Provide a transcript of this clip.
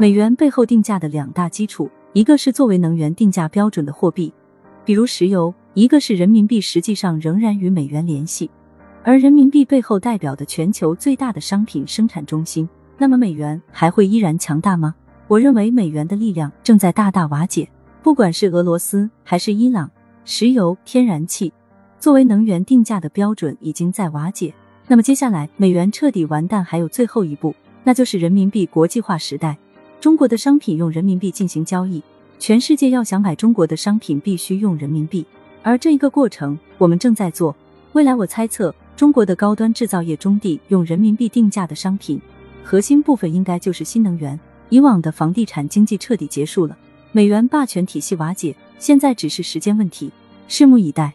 美元背后定价的两大基础，一个是作为能源定价标准的货币，比如石油；一个是人民币，实际上仍然与美元联系。而人民币背后代表的全球最大的商品生产中心，那么美元还会依然强大吗？我认为美元的力量正在大大瓦解。不管是俄罗斯还是伊朗，石油、天然气作为能源定价的标准已经在瓦解。那么接下来美元彻底完蛋，还有最后一步，那就是人民币国际化时代。中国的商品用人民币进行交易，全世界要想买中国的商品，必须用人民币。而这一个过程，我们正在做。未来我猜测，中国的高端制造业中地用人民币定价的商品，核心部分应该就是新能源。以往的房地产经济彻底结束了，美元霸权体系瓦解，现在只是时间问题，拭目以待。